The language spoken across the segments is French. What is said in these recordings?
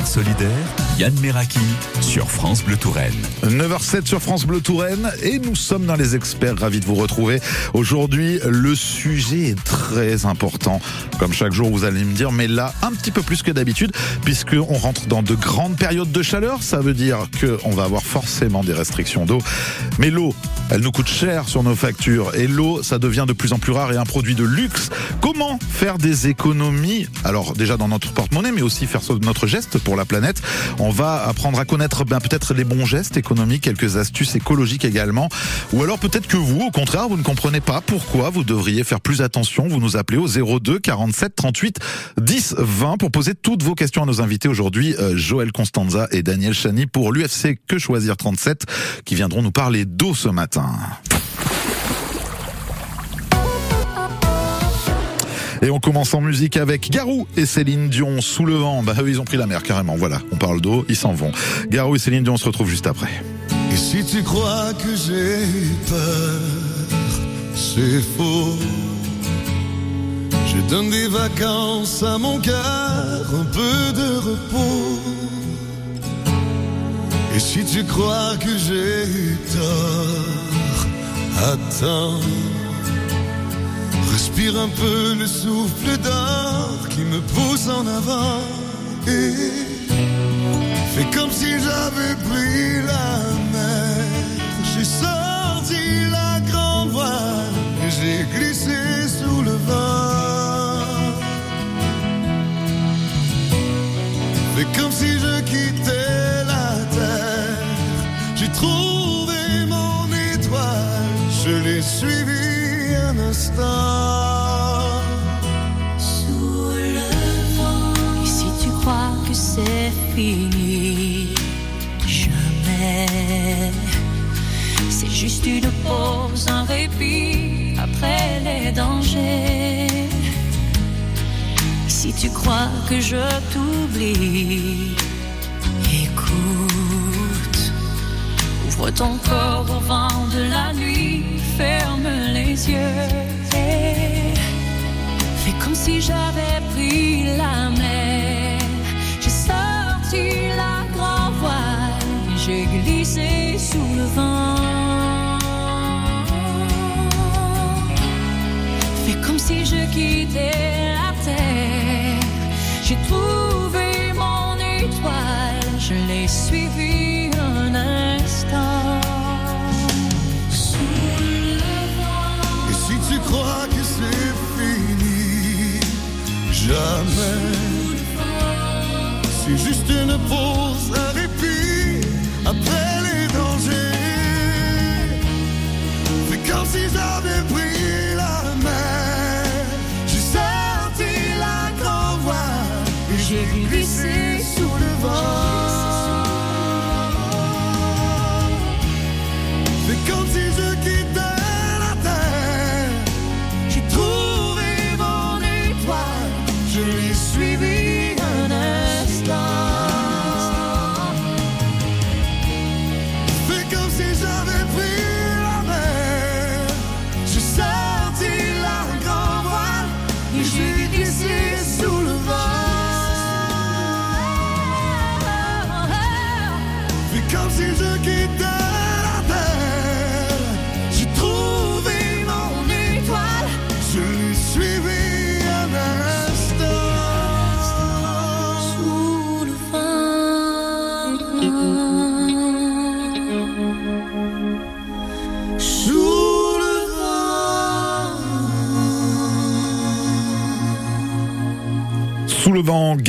Air solidaire, Yann Meraki sur France Bleu Touraine. 9h07 sur France Bleu Touraine et nous sommes dans les experts, ravis de vous retrouver. Aujourd'hui, le sujet est très important. Comme chaque jour, vous allez me dire, mais là, un petit peu plus que d'habitude, puisqu'on rentre dans de grandes périodes de chaleur. Ça veut dire qu'on va avoir forcément des restrictions d'eau. Mais l'eau, elle nous coûte cher sur nos factures. Et l'eau, ça devient de plus en plus rare et un produit de luxe. Comment faire des économies? Alors déjà dans notre porte-monnaie, mais aussi faire notre geste pour la planète. On va apprendre à connaître ben, peut-être les bons gestes économiques, quelques astuces écologiques également. Ou alors peut-être que vous, au contraire, vous ne comprenez pas pourquoi vous devriez faire plus attention. Vous nous appelez au 02 47 38 10 20 pour poser toutes vos questions à nos invités aujourd'hui, euh, Joël Constanza et Daniel Chani pour l'UFC Que Choisir 37 qui viendront nous parler d'eau ce matin. Et on commence en musique avec Garou et Céline Dion sous le vent. Bah eux, ils ont pris la mer carrément. Voilà, on parle d'eau, ils s'en vont. Garou et Céline Dion, on se retrouve juste après. Et si tu crois que j'ai peur, c'est faux. Je donne des vacances à mon cœur, un peu de repos. Et si tu crois que j'ai tort, attends. Respire un peu le souffle d'or qui me pousse en avant et fais comme si j'avais pris la mer. J'ai sorti la grande voile et j'ai glissé sous le vent. Fini, jamais. C'est juste une pause, un répit après les dangers. Si tu crois que je t'oublie, écoute. Ouvre ton corps au vent de la nuit, ferme les yeux. et Fais comme si j'avais pris la mer. J'ai glissé sous le vent. Fais comme si je quittais la terre. J'ai trouvé mon étoile, je l'ai suivi un instant. Sous le vent. Et si tu crois que c'est fini, jamais. C'est juste une pause,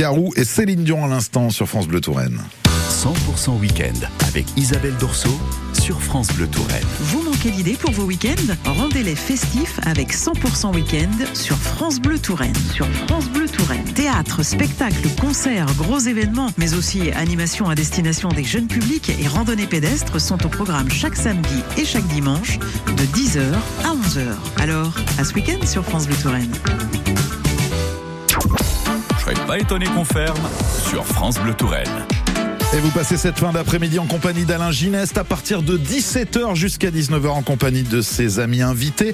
Garou et Céline Dion à l'instant sur France Bleu Touraine. 100% week-end avec Isabelle Dorso sur France Bleu Touraine. Vous manquez d'idées pour vos week-ends? Rendez-les festifs avec 100% week-end sur France Bleu Touraine. Sur France Bleu Touraine. Théâtre, spectacle, concerts, gros événements, mais aussi animations à destination des jeunes publics et randonnées pédestres sont au programme chaque samedi et chaque dimanche de 10h à 11h. Alors, à ce week-end sur France Bleu Touraine. Je serais pas étonné qu'on ferme sur France Bleu Touraine. Et vous passez cette fin d'après-midi en compagnie d'Alain Gineste à partir de 17h jusqu'à 19h en compagnie de ses amis invités.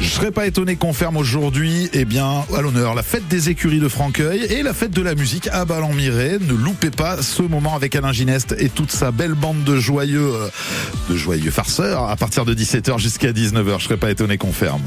Je serais pas étonné qu'on ferme aujourd'hui, eh bien, à l'honneur, la fête des écuries de Franqueuil et la fête de la musique à Ballon-Miré. Ne loupez pas ce moment avec Alain Gineste et toute sa belle bande de joyeux, euh, de joyeux farceurs à partir de 17h jusqu'à 19h. Je serais pas étonné qu'on ferme.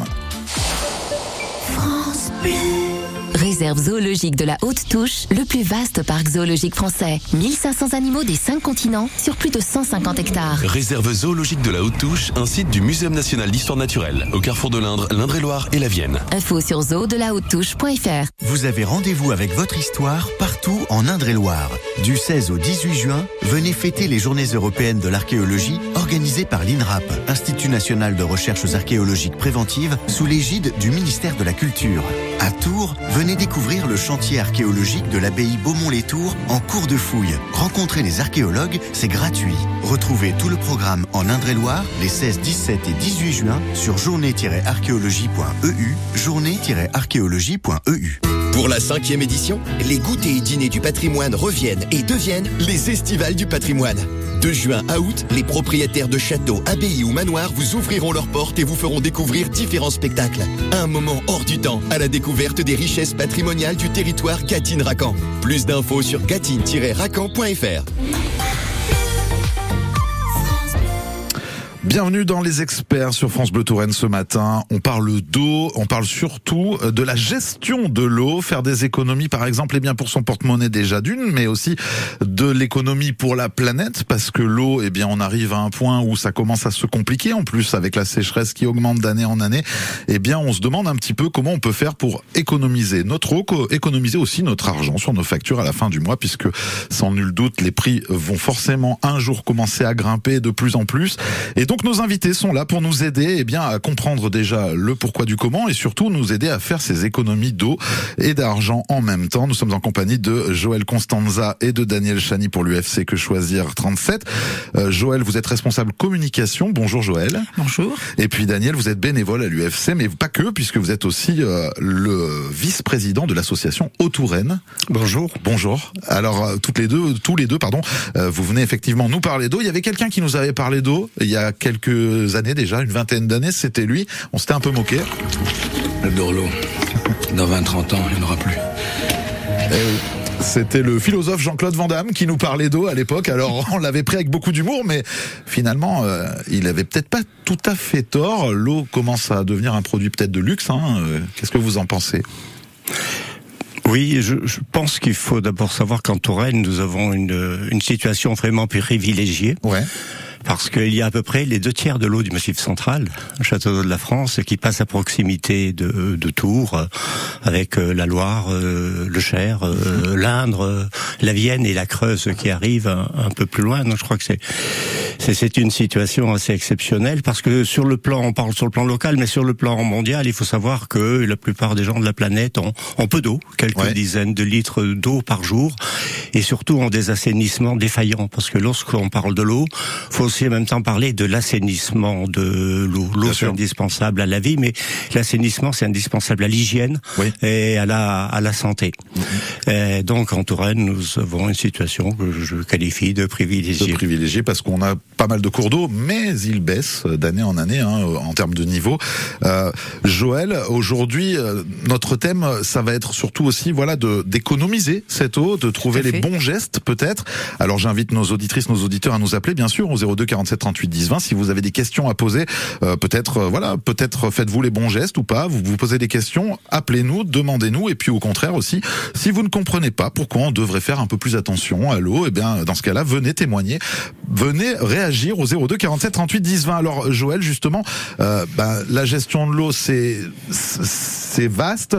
Réserve zoologique de la Haute Touche, le plus vaste parc zoologique français. 1500 animaux des 5 continents sur plus de 150 hectares. Réserve zoologique de la Haute Touche, un site du Muséum national d'histoire naturelle, au carrefour de l'Indre, l'Indre-et-Loire et la Vienne. Info sur zoodelahaute-touche.fr. Vous avez rendez-vous avec votre histoire partout en Indre-et-Loire. Du 16 au 18 juin, venez fêter les Journées européennes de l'archéologie organisées par l'INRAP, Institut national de recherches archéologiques préventives, sous l'égide du ministère de la Culture. À Tours, venez découvrir le chantier archéologique de l'abbaye Beaumont-les-Tours en cours de fouille. Rencontrer les archéologues, c'est gratuit. Retrouvez tout le programme en Indre-et-Loire les 16, 17 et 18 juin sur journée-archéologie.eu, journée-archéologie.eu. Pour la cinquième édition, les goûters et dîners du patrimoine reviennent et deviennent les estivales du patrimoine. De juin à août, les propriétaires de châteaux, abbayes ou manoirs vous ouvriront leurs portes et vous feront découvrir différents spectacles. Un moment hors du temps à la découverte des richesses patrimoniales du territoire Gatine-Racan. Plus d'infos sur gatine-racan.fr. Bienvenue dans les experts sur France Bleu Touraine ce matin. On parle d'eau, on parle surtout de la gestion de l'eau, faire des économies par exemple, et bien pour son porte-monnaie déjà d'une, mais aussi de l'économie pour la planète parce que l'eau, eh bien on arrive à un point où ça commence à se compliquer en plus avec la sécheresse qui augmente d'année en année. Eh bien on se demande un petit peu comment on peut faire pour économiser notre eau, économiser aussi notre argent sur nos factures à la fin du mois puisque sans nul doute les prix vont forcément un jour commencer à grimper de plus en plus. Et donc nos invités sont là pour nous aider eh bien, à comprendre déjà le pourquoi du comment et surtout nous aider à faire ces économies d'eau et d'argent en même temps. Nous sommes en compagnie de Joël Constanza et de Daniel Chani pour l'UFC Que Choisir 37. Euh, Joël, vous êtes responsable communication. Bonjour Joël. Bonjour. Et puis Daniel, vous êtes bénévole à l'UFC, mais pas que, puisque vous êtes aussi euh, le vice-président de l'association Autourenne. Bonjour. Bonjour. Alors euh, toutes les deux, tous les deux, pardon, euh, vous venez effectivement nous parler d'eau. Il y avait quelqu'un qui nous avait parlé d'eau il y a quelques années déjà, une vingtaine d'années, c'était lui. On s'était un peu moqué. Le Dorlo. Dans 20-30 ans, il n'y en aura plus. C'était le philosophe Jean-Claude Van Damme qui nous parlait d'eau à l'époque. Alors on l'avait pris avec beaucoup d'humour, mais finalement euh, il avait peut-être pas tout à fait tort. L'eau commence à devenir un produit peut-être de luxe. Hein. Euh, Qu'est-ce que vous en pensez? Oui, je, je pense qu'il faut d'abord savoir qu'en Touraine, nous avons une, une situation vraiment privilégiée. Ouais. Parce qu'il y a à peu près les deux tiers de l'eau du Massif central, château d'eau de la France, qui passe à proximité de, de Tours, euh, avec euh, la Loire, euh, le Cher, l'Indre, la Vienne et la Creuse qui arrivent un, un peu plus loin. Donc je crois que c'est c'est- c'est une situation assez exceptionnelle parce que sur le plan, on parle sur le plan local, mais sur le plan mondial, il faut savoir que la plupart des gens de la planète ont, ont peu d'eau, quelques Ouais. dizaines de litres d'eau par jour, et surtout ont des assainissements défaillants. Parce que lorsqu'on parle de l'eau, faut aussi en même temps parler de l'assainissement de l'eau. L'eau c'est indispensable à la vie, mais l'assainissement c'est indispensable à l'hygiène Oui. et à la à la santé. Et donc en Touraine, nous avons une situation que je qualifie de de privilégiée. privilégié parce qu'on a pas mal de cours d'eau, mais ils baissent d'année en année hein, en termes de niveau. Euh, Joël, aujourd'hui, euh, notre thème, ça va être surtout aussi voilà d'économiser cette eau, de trouver les bons gestes peut-être. Alors j'invite nos auditrices, nos auditeurs à nous appeler bien sûr au 02 47 38 10 20 si vous avez des questions à poser. euh, peut-être euh, voilà, peut-être faites-vous les bons gestes ou pas. Vous vous posez des questions, appelez-nous, demandez-nous et puis au contraire aussi, si vous ne comprenez pas pourquoi on devrait faire un peu plus attention à l'eau, eh bien dans ce cas-là, venez témoigner, venez réagir au 02 47 38 10 20. Alors Joël, justement, euh, ben, la gestion de l'eau, c'est c'est vaste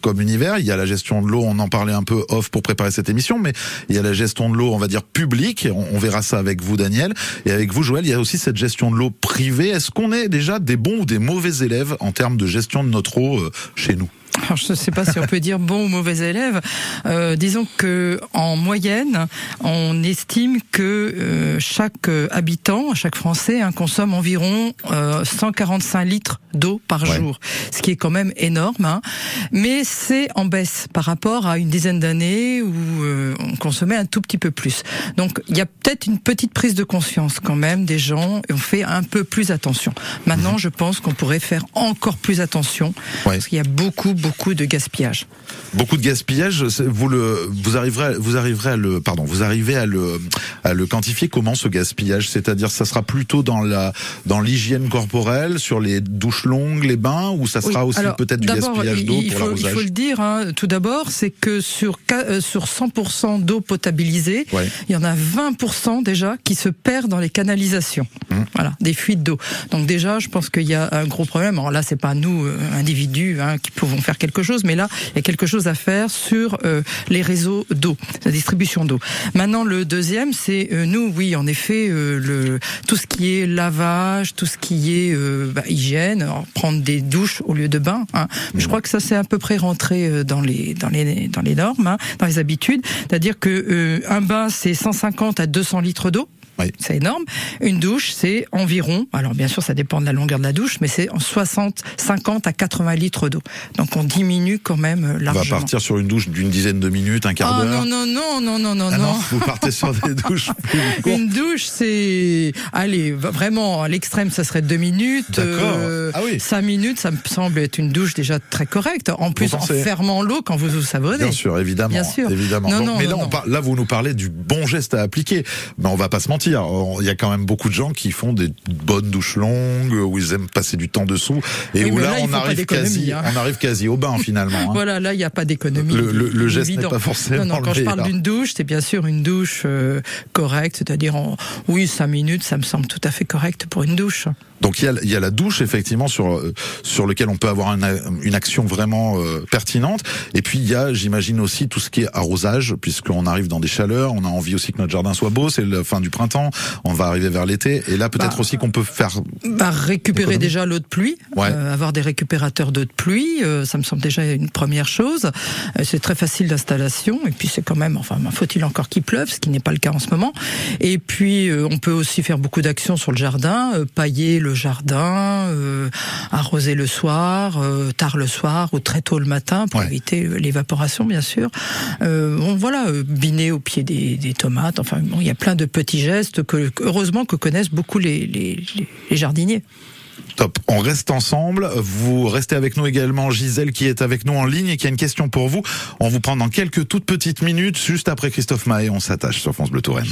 comme univers. Il y a la gestion de l'eau, on en parlait un peu off pour préparer cette émission, mais il y a la gestion de l'eau, on va dire publique. On, on verra ça avec vous, Daniel, et avec vous, Joël. Il y a aussi cette gestion de l'eau privée. Est-ce qu'on est déjà des bons ou des mauvais élèves en termes de gestion de notre eau euh, chez nous? Alors je ne sais pas si on peut dire bon ou mauvais élève. Euh, disons que en moyenne, on estime que euh, chaque euh, habitant, chaque Français, hein, consomme environ euh, 145 litres d'eau par Ouais. jour, ce qui est quand même énorme. hein. Mais c'est en baisse par rapport à une dizaine d'années où euh, on consommait un tout petit peu plus. Donc il y a peut-être une petite prise de conscience quand même des gens et on fait un peu plus attention. Maintenant, je pense qu'on pourrait faire encore plus attention Ouais. parce qu'il y a beaucoup, beaucoup de gaspillage. Beaucoup de gaspillage. Vous le, vous arriverez, vous arriverez à le, pardon, vous arrivez à le, à le quantifier. Comment ce gaspillage? C'est-à-dire, ça sera plutôt dans la, dans l'hygiène corporelle, sur les douches longues, les bains, ou ça sera Oui, aussi peut-être du gaspillage il- d'eau pour faut, il l'arrosage faut le dire, hein, tout d'abord, c'est que sur, euh, sur 100% d'eau potabilisée, Ouais. il y en a 20% déjà qui se perdent dans les canalisations. Mmh. Voilà, des fuites d'eau. Donc déjà, je pense qu'il y a un gros problème. Alors là, c'est pas nous, euh, individus, hein, qui pouvons faire quelque chose, mais là, il y a quelque chose à faire sur euh, les réseaux d'eau, la distribution d'eau. Maintenant, le deuxième, c'est euh, nous, oui, en effet, euh, le tout ce qui est lavage, tout ce qui est euh, bah, hygiène, prendre des douches au lieu de bains. Hein. Je crois que ça, c'est à peu près rentré euh, dans les dans les dans les normes, hein, dans les habitudes. C'est-à-dire que euh, un bain, c'est 150 à 200 litres d'eau. Oui. C'est énorme. Une douche, c'est environ, alors bien sûr, ça dépend de la longueur de la douche, mais c'est en 60, 50 à 80 litres d'eau. Donc on diminue quand même euh, On va largement. partir sur une douche d'une dizaine de minutes, un quart Ah d'heure. non, non, non, non, non, non, Ah non. vous partez sur des douches plus courtes. Une douche, c'est, allez, vraiment, à l'extrême, ça serait deux minutes. D'accord. Ah oui. Cinq minutes, ça me semble être une douche déjà très correcte. En plus, en fermant l'eau quand vous vous savonnez. Bien sûr, évidemment. Bien sûr. évidemment. Non, Donc, non, mais là, on par- là, vous nous parlez du bon geste à appliquer. Mais on va pas se mentir. On- Il y a quand même beaucoup de gens qui font des bonnes douches longues, où ils aiment passer du temps dessous, et Oui, où là, on arrive quasi, hein. on arrive quasi au bain finalement. hein. Voilà, là, il n'y a pas d'économie. Le- le- le geste n'est pas forcément Non, non, quand je parle d'une douche, c'est bien sûr une douche euh, correcte, c'est-à-dire en, oui, cinq minutes, ça me semble tout à fait correct pour une douche. Donc il y a, il y a la douche effectivement sur euh, sur lequel on peut avoir une action vraiment euh, pertinente. Et puis il y a, j'imagine aussi tout ce qui est arrosage, puisqu'on arrive dans des chaleurs, on a envie aussi que notre jardin soit beau. C'est la fin du printemps, on va arriver vers l'été, et là peut-être Bah, aussi qu'on peut faire. Bah, récupérer Économie. déjà l'eau de pluie, Ouais. euh, avoir des récupérateurs d'eau de pluie, euh, ça me semble déjà une première chose. Euh, c'est très facile d'installation et puis c'est quand même, enfin, faut-il encore qu'il pleuve, ce qui n'est pas le cas en ce moment. Et puis on peut aussi faire beaucoup d'actions sur le jardin, pailler le jardin, arroser le soir, tard le soir ou très tôt le matin pour Ouais. éviter l'évaporation bien sûr. Bon voilà, biner au pied des, des tomates. Enfin bon, il y a plein de petits gestes que heureusement que connaissent beaucoup les- les jardiniers. Top. On reste ensemble. Vous restez avec nous également, Gisèle, qui est avec nous en ligne et qui a une question pour vous. On vous prend dans quelques toutes petites minutes, juste après Christophe Maé. On s'attache sur France Bleu Touraine.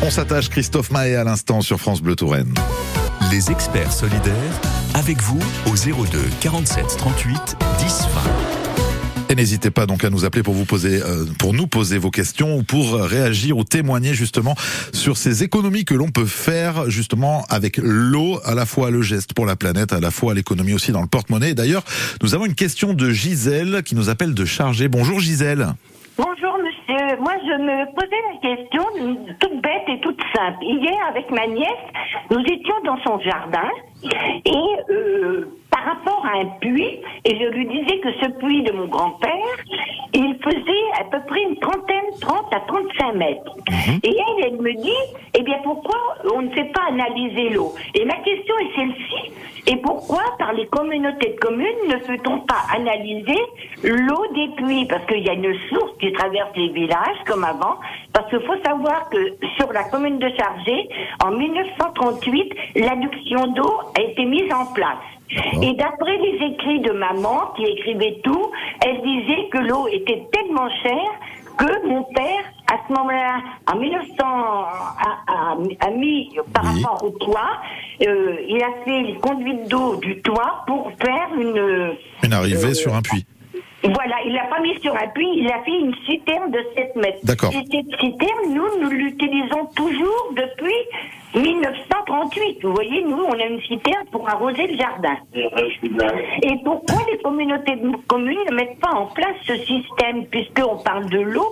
On s'attache Christophe Mahé à l'instant sur France Bleu Touraine. Les experts solidaires, avec vous au 02 47 38 10 20. Et n'hésitez pas donc à nous appeler pour vous poser, euh, pour nous poser vos questions ou pour réagir ou témoigner justement sur ces économies que l'on peut faire justement avec l'eau, à la fois le geste pour la planète, à la fois l'économie aussi dans le porte-monnaie. D'ailleurs, nous avons une question de Gisèle qui nous appelle de Charger. Bonjour Gisèle. Bonjour monsieur, moi je me posais la question toute bête et toute simple. Hier avec ma nièce, nous étions dans son jardin et euh, par rapport à un puits, et je lui disais que ce puits de mon grand-père, il faisait à peu près une trentaine, 30 à 35 mètres. Et elle, elle me dit, eh bien pourquoi on ne fait pas analyser l'eau? Et ma question est celle-ci. Et pourquoi, par les communautés de communes, ne peut-on pas analyser l'eau des puits? Parce qu'il y a une source qui traverse les villages, comme avant. Parce qu'il faut savoir que sur la commune de Chargé, en 1938, l'adduction d'eau a été mise en place. Et d'après les écrits de maman, qui écrivait tout, elle disait que l'eau était tellement chère que mon père, à ce moment-là, en 1900, a, a- a mis par rapport au toit, euh, il a fait les conduites d'eau du toit pour faire une... Une arrivée Euh, sur un puits. Voilà, il l'a pas mis sur un puits, il a fait une citerne de 7 mètres. D'accord. Et cette citerne, nous, nous l'utilisons toujours depuis 1938. Vous voyez, nous, on a une citerne pour arroser le jardin. Et pourquoi les communautés de communes ne mettent pas en place ce système, puisqu'on parle de l'eau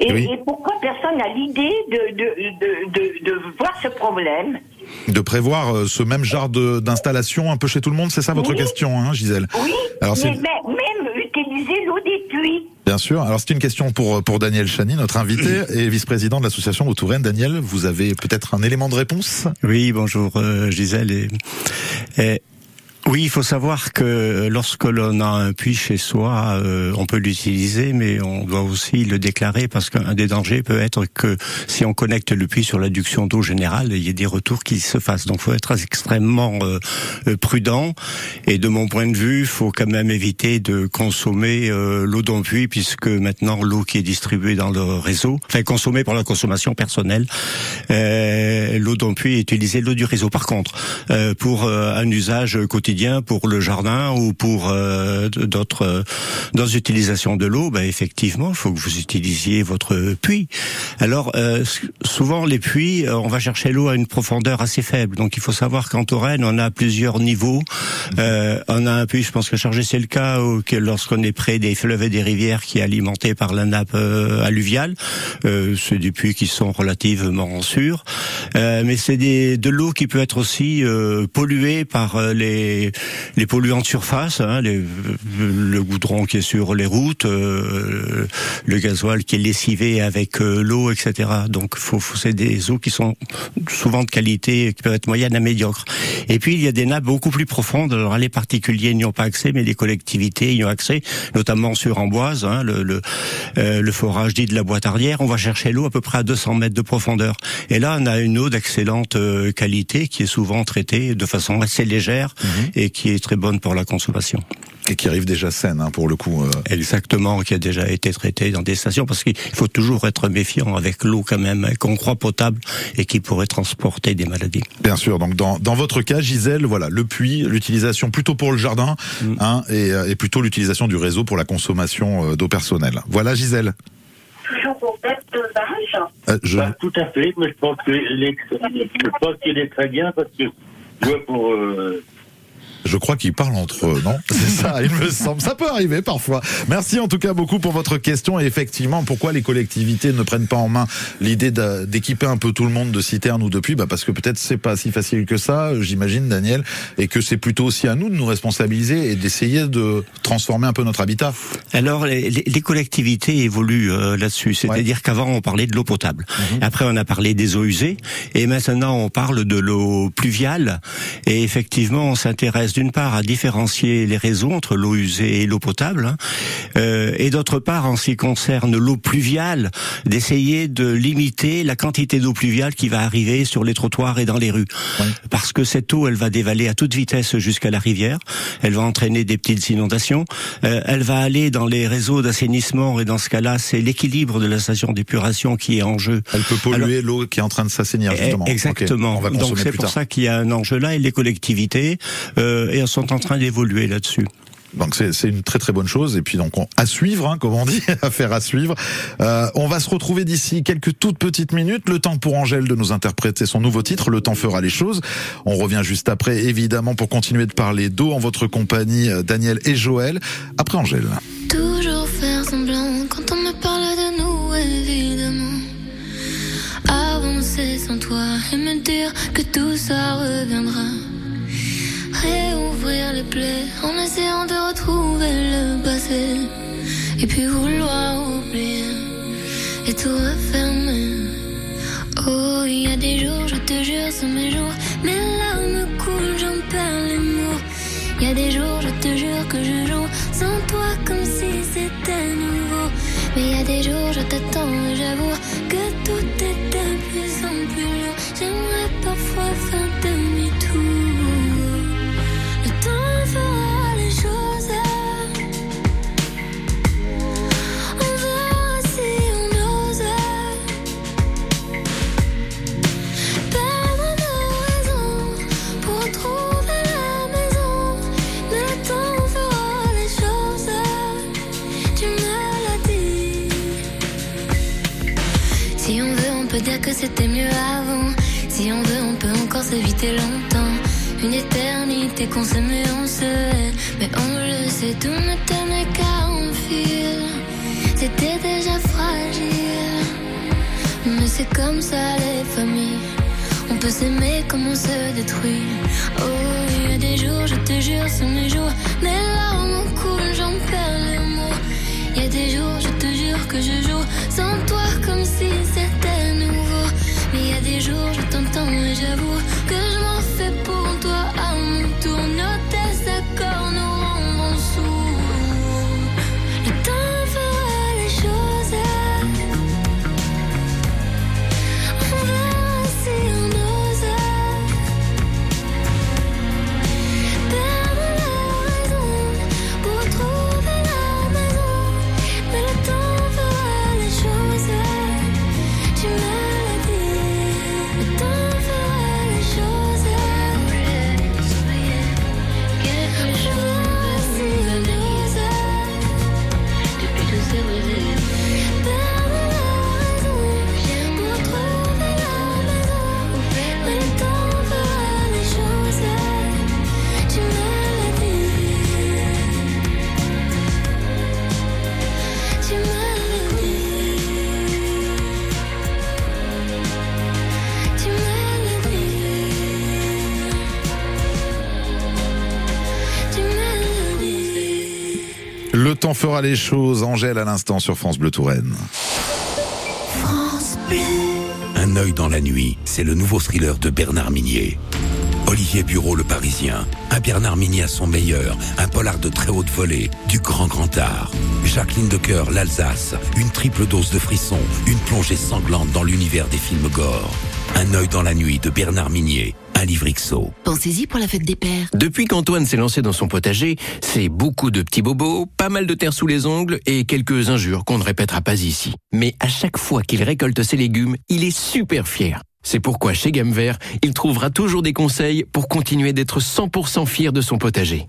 et, Oui. et pourquoi personne n'a l'idée de, de, de, de, voir ce problème? De prévoir euh, ce même genre d'installation un peu chez tout le monde, c'est ça votre Oui. question, hein, Gisèle? Oui, Alors mais même utiliser l'eau des puits. Bien sûr. Alors c'est une question pour pour Daniel Chani, notre invité et vice-président de l'association de Touraine. Daniel, vous avez peut-être un élément de réponse? Oui, bonjour euh, Gisèle. Et, et- oui, il faut savoir que lorsque l'on a un puits chez soi, euh, on peut l'utiliser, mais on doit aussi le déclarer parce qu'un des dangers peut être que si on connecte le puits sur l'adduction d'eau générale, il y ait des retours qui se fassent. Donc, il faut être extrêmement euh, euh, prudent. Et de mon point de vue, faut quand même éviter de consommer euh, l'eau d'un puits, puisque maintenant l'eau qui est distribuée dans le réseau, enfin consommée pour la consommation personnelle, euh, l'eau d'un puits est utilisée l'eau du réseau. Par contre, euh, pour un usage quotidien, pour le jardin ou pour euh, d'autres euh, d'autres utilisations de l'eau, ben effectivement, il faut que vous utilisiez votre puits. Alors euh, souvent les puits, euh, on va chercher l'eau à une profondeur assez faible. Donc il faut savoir qu'en Touraine, on a plusieurs niveaux. Euh, on a un puits, je pense que chargé c'est le cas, où, que lorsqu'on est près des fleuves et des rivières qui est alimenté par la nappe euh, alluviale. C'est des puits qui sont relativement sûrs, mais c'est de l'eau qui peut être aussi polluée par euh, les les polluants de surface, hein, les- le goudron qui est sur les routes, euh, le gasoil qui est lessivé avec euh, l'eau, etc. Donc, faut, faut- c'est des eaux qui sont souvent de qualité, qui peuvent être moyennes à médiocres. Et puis, il y a des nappes beaucoup plus profondes. Alors, les particuliers n'y ont pas accès, mais les collectivités y ont accès, notamment sur Amboise, hein, le, le, euh, le forage dit de la boîte arrière. On va chercher l'eau à peu près à 200 mètres de profondeur. Et là, on a une eau d'excellente euh, qualité qui est souvent traitée de façon assez légère et qui est très bonne pour la consommation. Et qui arrive déjà saine, hein, pour le coup. euh. Exactement, qui a déjà été traitée dans des stations, parce qu'il faut toujours être méfiant avec l'eau quand même, hein, qu'on croit potable et qui pourrait transporter des maladies. Bien sûr. Donc dans dans votre cas, Gisèle, voilà, le puits, l'utilisation plutôt pour le jardin, hein, et, euh, et plutôt l'utilisation du réseau pour la consommation euh, d'eau personnelle. Voilà, Gisèle. Toujours pour bête sauvage. Euh, je... Bah, tout à fait, mais je pense qu'il est, très bien parce que je vois pour, euh, Je crois qu'ils parlent entre eux, non C'est ça, il me semble. Ça peut arriver parfois. Merci en tout cas beaucoup pour votre question. Et effectivement, pourquoi les collectivités ne prennent pas en main l'idée d'équiper un peu tout le monde de citernes ou de puits? Bah Parce que peut-être c'est pas si facile que ça, j'imagine, Daniel, et que c'est plutôt aussi à nous de nous responsabiliser et d'essayer de transformer un peu notre habitat. Alors les, collectivités évoluent euh, là-dessus, c'est-à-dire qu'avant on parlait de l'eau potable, après on a parlé des eaux usées, et maintenant on parle de l'eau pluviale. Et effectivement, on s'intéresse d'une part à différencier les réseaux entre l'eau usée et l'eau potable, hein, euh, et d'autre part, en ce qui concerne l'eau pluviale, d'essayer de limiter la quantité d'eau pluviale qui va arriver sur les trottoirs et dans les rues, parce que cette eau, elle va dévaler à toute vitesse jusqu'à la rivière, elle va entraîner des petites inondations, euh, elle va aller dans les réseaux d'assainissement, et dans ce cas-là, c'est l'équilibre de la station d'épuration qui est en jeu. Elle peut polluer l'eau qui est en train de s'assainir, justement. Eh, Exactement. Ok, on va Donc c'est pour ça qu'il y a un enjeu là et les collectivités euh, elles sont en train d'évoluer là-dessus. Donc c'est c'est une très très bonne chose et puis donc on, à suivre, hein, comme on dit, à faire à suivre. Euh, on va se retrouver d'ici quelques toutes petites minutes. Le temps pour Angèle de nous interpréter son nouveau titre. Le temps fera les choses. On revient juste après, évidemment, pour continuer de parler d'eau en votre compagnie, euh, Daniel et Joël. Après Angèle. Toujours faire semblant quand on me parle de nous, évidemment. Avancer sans toi et me dire que tout ça reviendra. Réouvrir les plaies en essayant de retrouver le passé. Et puis vouloir oublier et tout refermer. Oh, il y a des jours, je te jure, c'est mes jours. Mes larmes coulent, j'en perds les mots. Il y a des jours, je te jure que je joue sans toi comme si c'était nouveau. Mais il y a des jours, je t'attends et j'avoue que tout est de plus en plus. J'aimerais parfois faire demi-tour. Que c'était mieux avant. Si on veut, on peut encore s'éviter longtemps. Une éternité qu'on s'aimait, on se hait. Mais on le sait, tout ne tenait qu'à un fil. C'était déjà fragile. Mais c'est comme ça les familles. On peut s'aimer comme on se détruit. Oh, il y a des jours, je te jure, c'est mes jours. Mes larmes coulent, j'en perds les mots. Il y a des jours, je te jure que je joue sans toi comme si c'était nouveau. Mais il y a des jours, je t'entends et j'avoue que je m'en fais pour toi à mon tour. Les choses. Angèle à l'instant sur France Bleu Touraine. Un œil dans la nuit, c'est le nouveau thriller de Bernard Minier. Olivier Bureau, le Parisien, un Bernard Minier à son meilleur, un polar de très haute volée, du grand grand art. Jacqueline Decoeur, l'Alsace, une triple dose de frisson, une plongée sanglante dans l'univers des films gore. Un œil dans la nuit de Bernard Minier, Pensez-y pour la fête des pères. Depuis qu'Antoine s'est lancé dans son potager, c'est beaucoup de petits bobos, pas mal de terre sous les ongles et quelques injures qu'on ne répétera pas ici. Mais à chaque fois qu'il récolte ses légumes, il est super fier. C'est pourquoi chez Gamme Vert, il trouvera toujours des conseils pour continuer d'être 100% fier de son potager.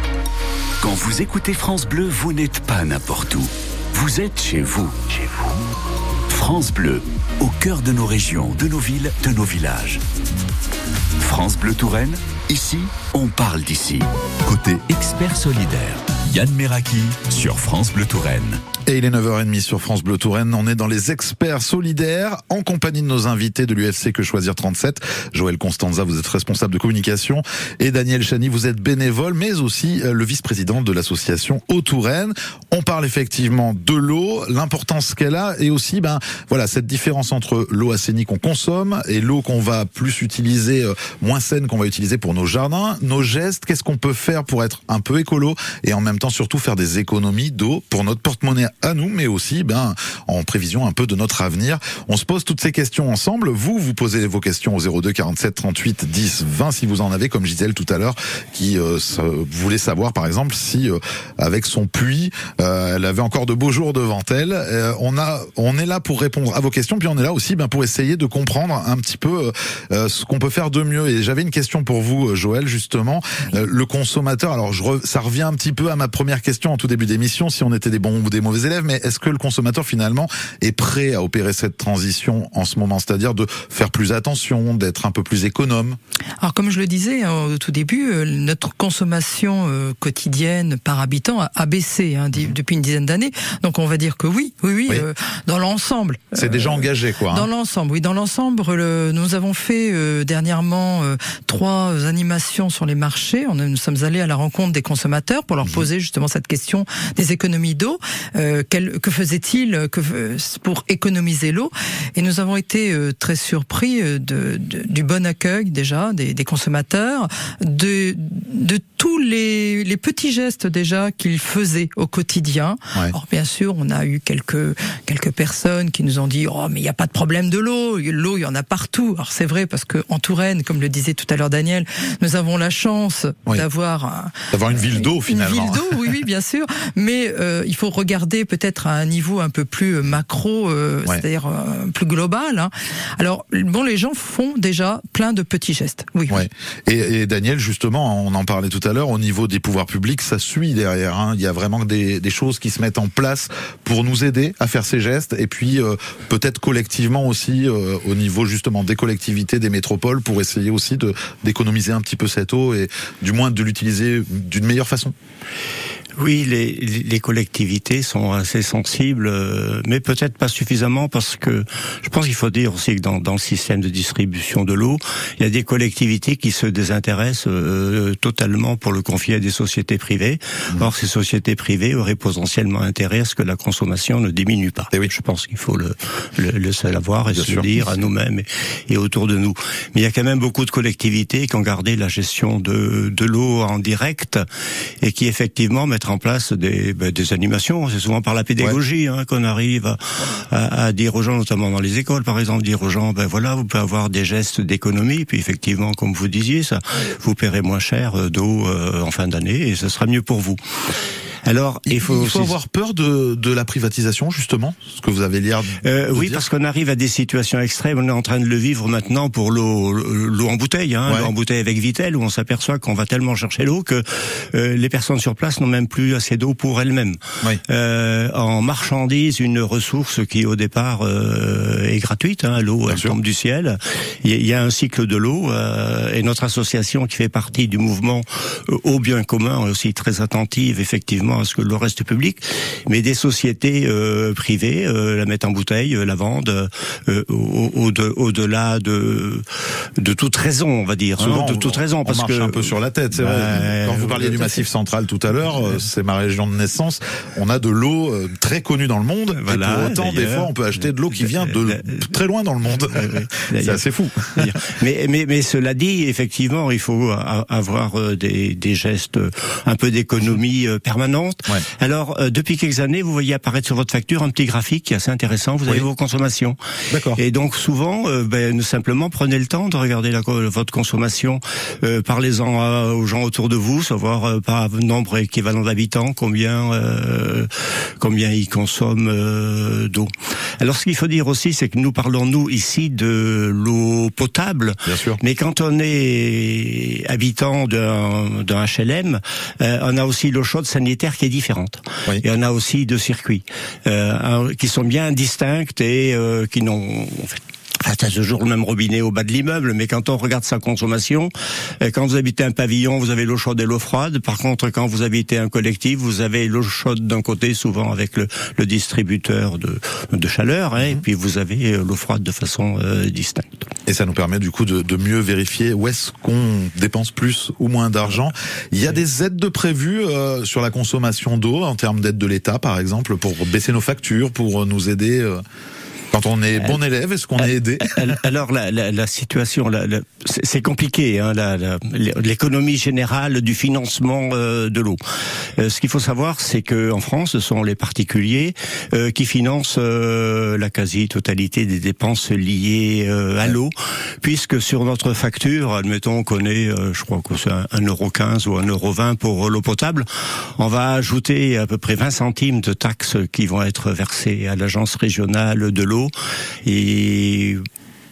Quand vous écoutez France Bleu, vous n'êtes pas n'importe où. Vous êtes chez vous. Chez vous. France Bleu, au cœur de nos régions, de nos villes, de nos villages. France Bleu Touraine, ici, on parle d'ici. Côté expert solidaire, Yann Meraki sur France Bleu Touraine. Et il est 9h30 sur France Bleu Touraine. On est dans les experts solidaires en compagnie de nos invités de l'UFC Que Choisir 37. Joël Constanza, vous êtes responsable de communication et Daniel Chani, vous êtes bénévole mais aussi euh, le vice-président de l'association Haut-Touraine. On parle effectivement de l'eau, l'importance qu'elle a et aussi ben voilà cette différence entre l'eau assainie qu'on consomme et l'eau qu'on va plus utiliser euh, moins saine qu'on va utiliser pour nos jardins, nos gestes, qu'est-ce qu'on peut faire pour être un peu écolo et en même temps surtout faire des économies d'eau pour notre porte-monnaie à nous, mais aussi ben, en prévision un peu de notre avenir. On se pose toutes ces questions ensemble. Vous, vous posez vos questions au 02 47 38 10 20 si vous en avez, comme Gisèle tout à l'heure, qui euh, voulait savoir par exemple si euh, avec son puits, euh, elle avait encore de beaux jours devant elle. Euh, on a, on est là pour répondre à vos questions, puis on est là aussi ben, pour essayer de comprendre un petit peu euh, ce qu'on peut faire de mieux. Et j'avais une question pour vous, Joël, justement. le consommateur, alors je re, ça revient un petit peu à ma première question en tout début d'émission, si on était des bons ou des mauvais élèves, mais est-ce que le consommateur finalement est prêt à opérer cette transition en ce moment, c'est-à-dire de faire plus attention, d'être un peu plus économe? Alors comme je le disais au tout début, euh, notre consommation euh, quotidienne par habitant a baissé hein, depuis une dizaine d'années. Donc on va dire que oui, oui, oui, Oui. euh, dans l'ensemble. C'est déjà engagé, quoi. hein. Dans l'ensemble, oui, dans l'ensemble, le- nous avons fait euh, dernièrement trois animations sur les marchés. On, nous sommes allés à la rencontre des consommateurs pour leur Mhm. poser justement cette question des économies d'eau. Euh, quel- que faisait-il que, pour économiser l'eau? Et nous avons été euh, très surpris euh, de, de- du bon accueil déjà des, des consommateurs, de, de tous les, les petits gestes déjà qu'ils faisaient au quotidien. Alors bien sûr, on a eu quelques quelques personnes qui nous ont dit oh mais il n'y a pas de problème de l'eau, l'eau il y en a partout. Alors c'est vrai parce que en Touraine, comme le disait tout à l'heure Daniel, nous avons la chance Oui. d'avoir un- D'avoir une ville d'eau une finalement. ville d'eau, oui, oui, bien sûr. Mais euh, il faut regarder peut-être à un niveau un peu plus euh, macro, euh, Ouais. c'est-à-dire euh, plus global. hein. Alors bon, les gens font déjà plein de petits gestes. Oui. Ouais. Et, et Daniel, justement, on en parlait tout à l'heure, au niveau des pouvoirs publics, ça suit derrière. hein. Il y a vraiment des, des choses qui se mettent en place pour nous aider à faire ces gestes, et puis euh, peut-être collectivement aussi euh, au niveau justement des collectivités, des métropoles, pour essayer aussi d'économiser un petit peu cette eau et du moins de l'utiliser d'une meilleure façon. Oui, les, les collectivités sont assez sensibles, euh, mais peut-être pas suffisamment parce que je pense qu'il faut dire aussi que dans, dans le système de distribution de l'eau, il y a des collectivités qui se désintéressent euh, totalement pour le confier à des sociétés privées. Or, ces sociétés privées auraient potentiellement intérêt à ce que la consommation ne diminue pas. Je pense qu'il faut le, le, le savoir et Bien se sûr. dire à nous-mêmes et, et autour de nous. Mais il y a quand même beaucoup de collectivités qui ont gardé la gestion de, de l'eau en direct et qui effectivement mettent en place des, ben, des animations. C'est souvent par la pédagogie hein, qu'on arrive à, à, à dire aux gens, notamment dans les écoles par exemple, dire aux gens, ben voilà, vous pouvez avoir des gestes d'économie, puis effectivement, comme vous disiez, ça, vous paierez moins cher euh, d'eau euh, en fin d'année et ce sera mieux pour vous. Alors, il faut, Il faut avoir peur de, de la privatisation, justement, ce que vous avez l'air Euh, oui, dire. parce qu'on arrive à des situations extrêmes. On est en train de le vivre maintenant pour l'eau, l'eau en bouteille, hein, Ouais. l'eau en bouteille avec Vitel, où on s'aperçoit qu'on va tellement chercher l'eau que euh, les personnes sur place n'ont même plus assez d'eau pour elles-mêmes. Euh, en marchandise, une ressource qui au départ euh, est gratuite, hein, l'eau elle tombe du ciel. Il y a- il y a un cycle de l'eau euh, et notre association qui fait partie du mouvement euh, au bien commun est aussi très attentive effectivement à ce que l'eau reste publique, mais des sociétés euh, privées euh, la mettent en bouteille, euh, la vendent euh, au- au- au- au-delà de de toute raison, on va dire, hein, Souvent, de on- toute raison, on parce marche que un peu sur la tête, c'est vrai. Quand vous parliez du Massif. Central tout à l'heure, c'est ma région de naissance. On a de l'eau très connue dans le monde. Voilà, et pour autant, des fois, on peut acheter de l'eau qui vient de très loin dans le monde. c'est assez fou. mais, mais, mais cela dit, effectivement, il faut avoir des, des gestes un peu d'économie euh, Alors, euh, depuis quelques années, vous voyez apparaître sur votre facture un petit graphique qui est assez intéressant. Vous avez vos consommations. D'accord. Et donc, souvent, euh, ben, nous, simplement, prenez le temps de regarder la, votre consommation. Euh, Parlez-en aux gens autour de vous, savoir euh, par nombre équivalent d'habitants combien euh, combien ils consomment d'eau. Alors, ce qu'il faut dire aussi, c'est que nous parlons nous ici de l'eau potable. Bien sûr. Mais quand on est habitant d'un HLM, on a aussi l'eau chaude sanitaire qui est différente. Et on a aussi deux circuits euh, qui sont bien distincts et euh, qui n'ont en fait, Enfin, c'est toujours le même robinet au bas de l'immeuble, mais quand on regarde sa consommation, euh, quand vous habitez un pavillon, vous avez l'eau chaude et l'eau froide. Par contre, quand vous habitez un collectif, vous avez l'eau chaude d'un côté, souvent avec le, le distributeur de, de chaleur, hein, et puis vous avez euh, l'eau froide de façon euh, distincte. Et ça nous permet du coup de, de mieux vérifier où est-ce qu'on dépense plus ou moins d'argent. Il y a des aides de prévues euh, sur la consommation d'eau en termes d'aide de l'État, par exemple, pour baisser nos factures, pour nous aider. euh, quand on est bon élève, est-ce qu'on est aidé Alors- la, la, la situation, la- la- c'est compliqué, hein, la- la- l'économie générale du financement euh, de l'eau. Euh, ce qu'il faut savoir, c'est que en France, ce sont les particuliers euh, qui financent euh, la quasi-totalité des dépenses liées euh, à l'eau, puisque sur notre facture, admettons qu'on est, euh, je crois que c'est un, un euro 15 ou un euro 20 pour l'eau potable, on va ajouter à peu près 20 centimes de taxes qui vont être versées à l'agence régionale de l'eau et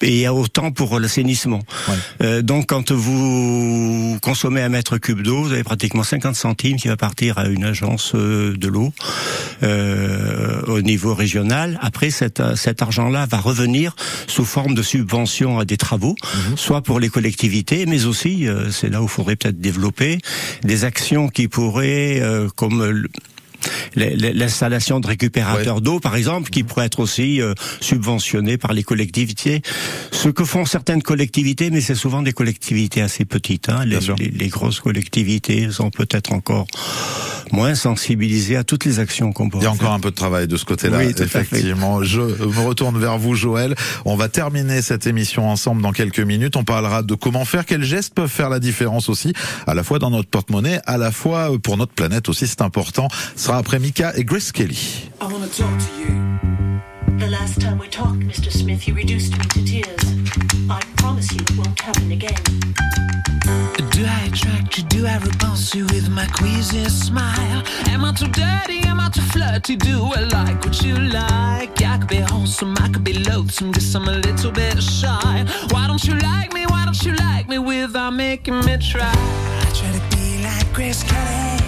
et il y a autant pour l'assainissement. Euh, donc, quand vous consommez un mètre cube d'eau, vous avez pratiquement 50 centimes qui va partir à une agence euh, de l'eau euh, au niveau régional. Après, cet, cet argent-là va revenir sous forme de subvention à des travaux, soit pour les collectivités, mais aussi, euh, c'est là où il faudrait peut-être développer des actions qui pourraient, comme l'installation de récupérateurs d'eau, par exemple, qui pourrait être aussi euh, subventionnée par les collectivités. Ce que font certaines collectivités, mais c'est souvent des collectivités assez petites. Hein. Les, les- les grosses collectivités sont peut-être encore moins sensibilisées à toutes les actions qu'on peut Il y a encore un peu de travail de ce côté-là, Oui, effectivement. Je me retourne vers vous, Joël. On va terminer cette émission ensemble dans quelques minutes. On parlera de comment faire, quels gestes peuvent faire la différence aussi, à la fois dans notre porte-monnaie, à la fois pour notre planète aussi, c'est important. Ce sera après Mika et Grace Kelly. I want to talk to you. The last time we talked, Mr. Smith, you reduced me to tears. I promise you it won't happen again. Do I attract you? Do I repulse you with my queasy smile? Am I too dirty? Am I too flirty? Do I like what you like? I could be wholesome, I could be loathsome, guess I'm a little bit shy. Why don't you like me? Why don't you like me without making me try? I try to be like Grace Kelly,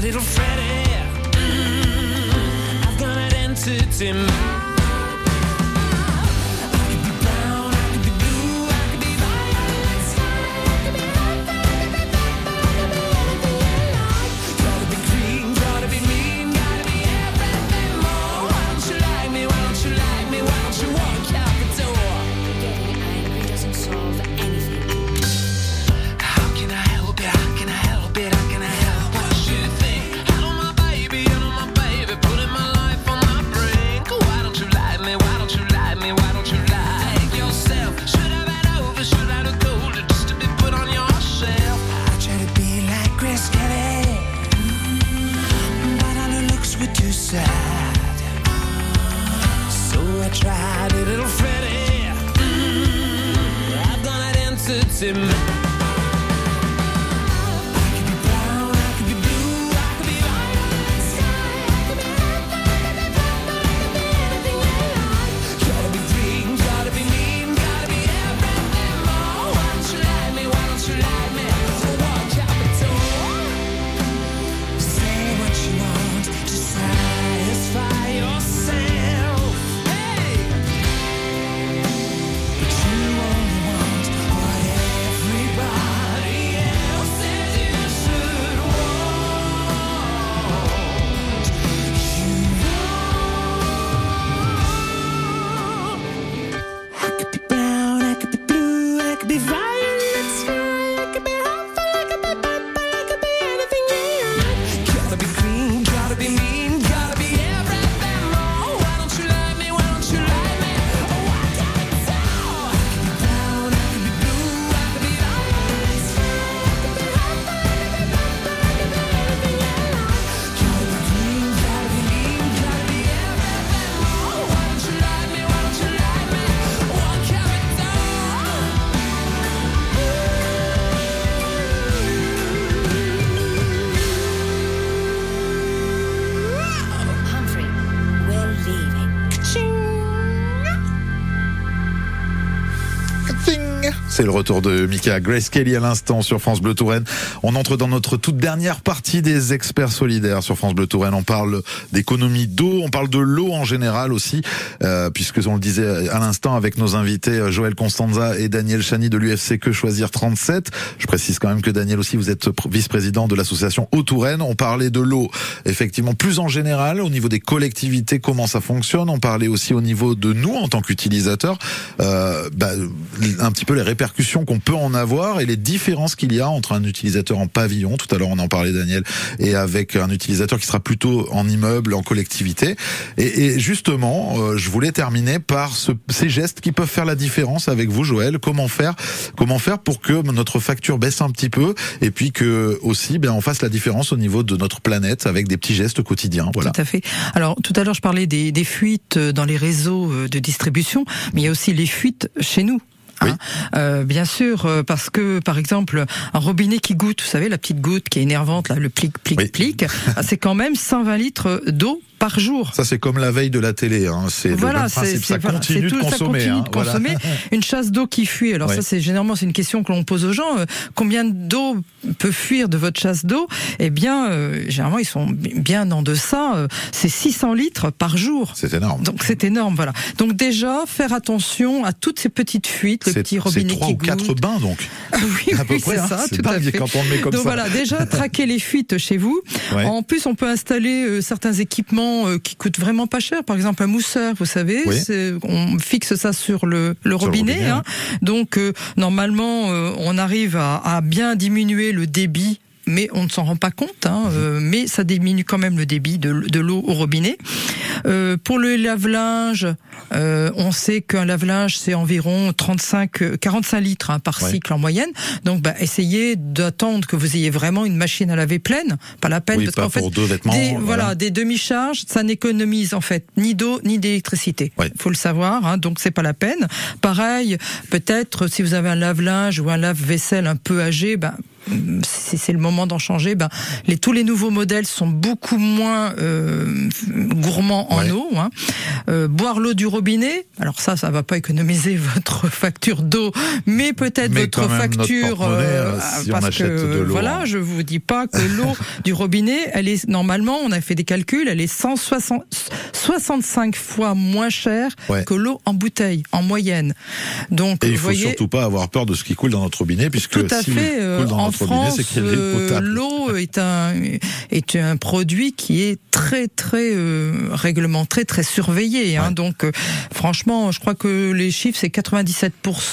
little Freddie. Mm, I've got an entity him. C'est le retour de Mika Grace Kelly à l'instant sur France Bleu Touraine. On entre dans notre toute dernière partie des experts solidaires sur France Bleu Touraine. On parle d'économie d'eau, on parle de l'eau en général aussi, euh, puisque on le disait à l'instant avec nos invités euh, Joël Constanza et Daniel Chani de l'UFC Que Choisir 37. Je précise quand même que Daniel aussi, vous êtes vice-président de l'association Eau Touraine. On parlait de l'eau, effectivement, plus en général, au niveau des collectivités, comment ça fonctionne. On parlait aussi au niveau de nous en tant qu'utilisateurs, euh, bah, un petit peu les répercussions qu'on peut en avoir et les différences qu'il y a entre un utilisateur en pavillon, tout à l'heure on en parlait Daniel, et avec un utilisateur qui sera plutôt en immeuble, en collectivité. Et, et justement, euh, je voulais terminer par ce, ces gestes qui peuvent faire la différence avec vous, Joël. Comment faire, comment faire pour que notre facture baisse un petit peu et puis que aussi, ben, on fasse la différence au niveau de notre planète avec des petits gestes quotidiens. Voilà. Tout à fait. Alors tout à l'heure, je parlais des, des fuites dans les réseaux euh, de distribution, mais il y a aussi les fuites chez nous. Hein. Euh, bien sûr, euh, parce que par exemple, un robinet qui goûte, vous savez, la petite goutte qui est énervante, là, le plic, plic, plic, ah, c'est quand même 120 litres d'eau par jour. Ça, c'est comme la veille de la télé. Hein. C'est voilà, le principe. Ça continue tout, de consommer. Ça continue hein. de consommer. Une chasse d'eau qui fuit. Alors ça, c'est généralement c'est une question que l'on pose aux gens. Euh, combien d'eau peut fuir de votre chasse d'eau? Eh bien, euh, généralement, ils sont bien en deçà. euh, c'est 600 litres par jour. C'est énorme. Donc c'est énorme, voilà. Donc déjà, faire attention à toutes ces petites fuites, le petit c'est robinet trois qui ou quatre bains donc. oui, à peu oui, près, c'est hein. ça, tout à dingue fait. quand on le met comme Donc ça. voilà, déjà traquer les fuites chez vous. Ouais. En plus, on peut installer euh, certains équipements euh, qui coûtent vraiment pas cher. Par exemple, un mousseur, vous savez, Oui. on fixe ça sur le, le robinet. robinet, hein. Donc euh, normalement, euh, on arrive à, à bien diminuer le débit. Mais on ne s'en rend pas compte, hein, euh, mais ça diminue quand même le débit de, de l'eau au robinet. Euh, pour le lave-linge, euh, on sait qu'un lave-linge c'est environ 35, euh, 45 litres hein, par Ouais. cycle en moyenne. Donc, bah, essayez d'attendre que vous ayez vraiment une machine à laver pleine, pas la peine Oui, parce qu'en fait, pour deux vêtements, des, voilà. voilà, des demi-charges, ça n'économise en fait ni d'eau ni d'électricité. Ouais. Faut le savoir, hein, donc c'est pas la peine. Pareil, peut-être si vous avez un lave-linge ou un lave-vaisselle un peu âgé, ben si c'est le moment d'en changer, ben les tous les nouveaux modèles sont beaucoup moins euh, gourmands en Ouais. eau. Hein. Euh, boire l'eau du robinet, alors ça, ça va pas économiser votre facture d'eau, mais peut-être votre facture, euh, si on parce achète que de voilà, en- je vous dis pas que l'eau du robinet, elle est normalement, on a fait des calculs, elle est 160, 65 fois moins chère Ouais. que l'eau en bouteille en moyenne. Donc Et il vous faut voyez, surtout pas avoir peur de ce qui coule dans notre robinet, puisque tout à fait. euh, coule dans en notre robinet, France, euh, l'eau est un est un produit qui est très très euh, réglementé, très surveillé. Hein. Donc euh, franchement, je crois que les chiffres c'est 97%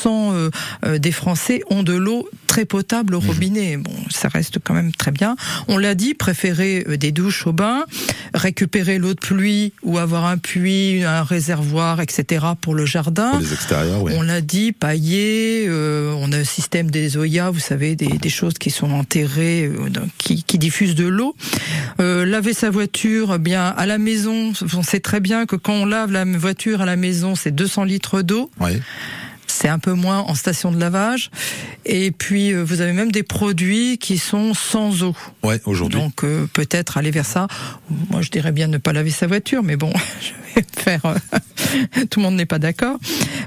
euh, euh, des Français ont de l'eau très potable Mhm. au robinet. Bon, ça reste quand même très bien. On l'a dit, préférer euh, des douches au bain, récupérer l'eau de pluie ou avoir un puits, un réservoir, etc. pour le jardin. Pour les extérieurs, oui. On l'a dit, paillé, euh, on a le système des Oya, vous savez, des, des choses qui sont enterrées, euh, qui, qui diffusent de l'eau. Euh, laver sa voiture, eh bien à la maison, on sait très bien que quand on lave la voiture à la maison, c'est 200 litres d'eau. Ouais. C'est un peu moins en station de lavage. Et puis, euh, vous avez même des produits qui sont sans eau. Ouais, aujourd'hui. Donc, euh, peut-être aller vers ça. Moi, je dirais bien ne pas laver sa voiture, mais bon, je vais faire. euh, Tout le monde n'est pas d'accord.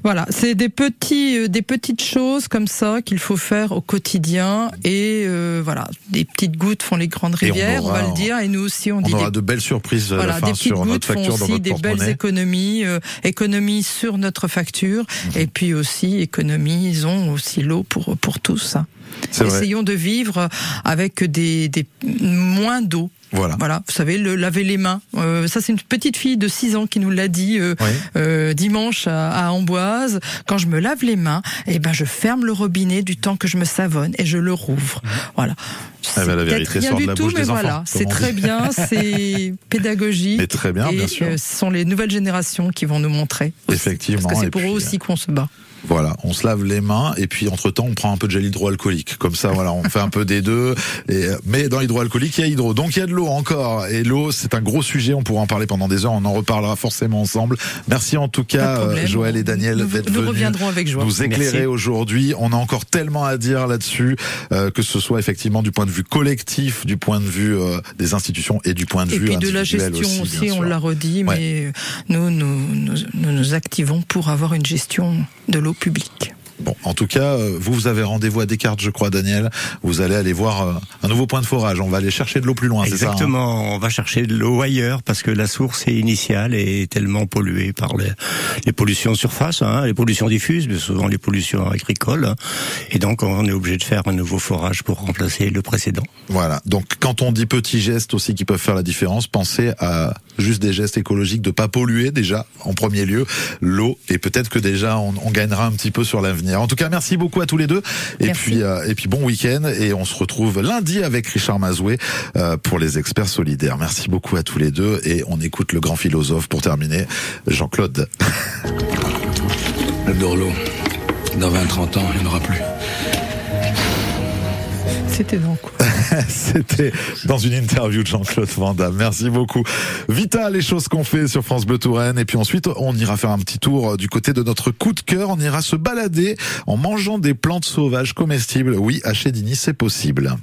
Voilà, c'est des petits, des petites choses comme ça qu'il faut faire au quotidien. Et euh, voilà, des petites gouttes font les grandes on rivières, on, va le dire. Et nous aussi, on, On dit aura des de belles surprises à voilà, la fin des petites sur gouttes notre facture font dans aussi votre des belles économies, euh, économies sur notre facture, Mhm. et puis aussi économisons aussi l'eau pour pour tous. hein. Vrai. Essayons de vivre avec des, des moins d'eau. Voilà. Voilà, vous savez, le laver les mains. Euh, ça, c'est une petite fille de 6 ans qui nous l'a dit euh, euh, dimanche à, à Amboise. Quand je me lave les mains, eh ben, je ferme le robinet du temps que je me savonne et je le rouvre. Voilà. Eh ben, C'est peut-être rien du tout, mais voilà, c'est très bien, c'est pédagogique. Mais très bien, et bien sûr. ce sont les nouvelles générations qui vont nous montrer. aussi, Effectivement. Parce que et c'est pour eux aussi qu'on se bat. Voilà, on se lave les mains et puis entre temps on prend un peu de gel hydroalcoolique. Comme ça, voilà, on fait un peu des deux. Et, euh, mais dans l'hydroalcoolique, il y a hydro, donc il y a de l'eau encore. Et l'eau, c'est un gros sujet. On pourra en parler pendant des heures. On en reparlera forcément ensemble. Merci en tout cas, euh, Joël et Daniel, Nous- d'être nous venus reviendrons avec joie. nous éclairer aujourd'hui. On a encore tellement à dire là-dessus, euh, que ce soit effectivement du point de vue collectif, du point de vue euh, des institutions et du point de Et vue puis de la gestion aussi, on l'a redit, Ouais. mais nous nous, nous nous nous activons pour avoir une gestion de l'eau publique. Bon, en tout cas, euh, vous, vous avez rendez-vous à Descartes, je crois, Daniel. Vous allez aller voir euh, un nouveau point de forage. On va aller chercher de l'eau plus loin, c'est ça hein Exactement, on va chercher de l'eau ailleurs parce que la source initiale est tellement polluée par les, les pollutions surface, hein, les pollutions diffuses, mais souvent les pollutions agricoles. hein. Et donc on est obligé de faire un nouveau forage pour remplacer le précédent. Voilà. Donc, quand on dit petits gestes aussi qui peuvent faire la différence, pensez à juste des gestes écologiques de pas polluer déjà en premier lieu l'eau et peut-être que déjà on, on gagnera un petit peu sur l'avenir. En tout cas, merci beaucoup à tous les deux et Merci. puis euh, et puis bon week-end et on se retrouve lundi avec Richard Mazoué euh, pour les experts solidaires. Merci beaucoup à tous les deux et on écoute le grand philosophe pour terminer, Jean-Claude. Le Dorlo, dans 20-30 ans, il n'y en aura plus. C'était donc quoi C'était dans une interview de Jean-Claude Van Damme. Merci beaucoup. Vita, les choses qu'on fait sur France Bleu Touraine. Et puis ensuite, on ira faire un petit tour du côté de notre coup de cœur. On ira se balader en mangeant des plantes sauvages comestibles. Oui, à Chédigny, c'est possible.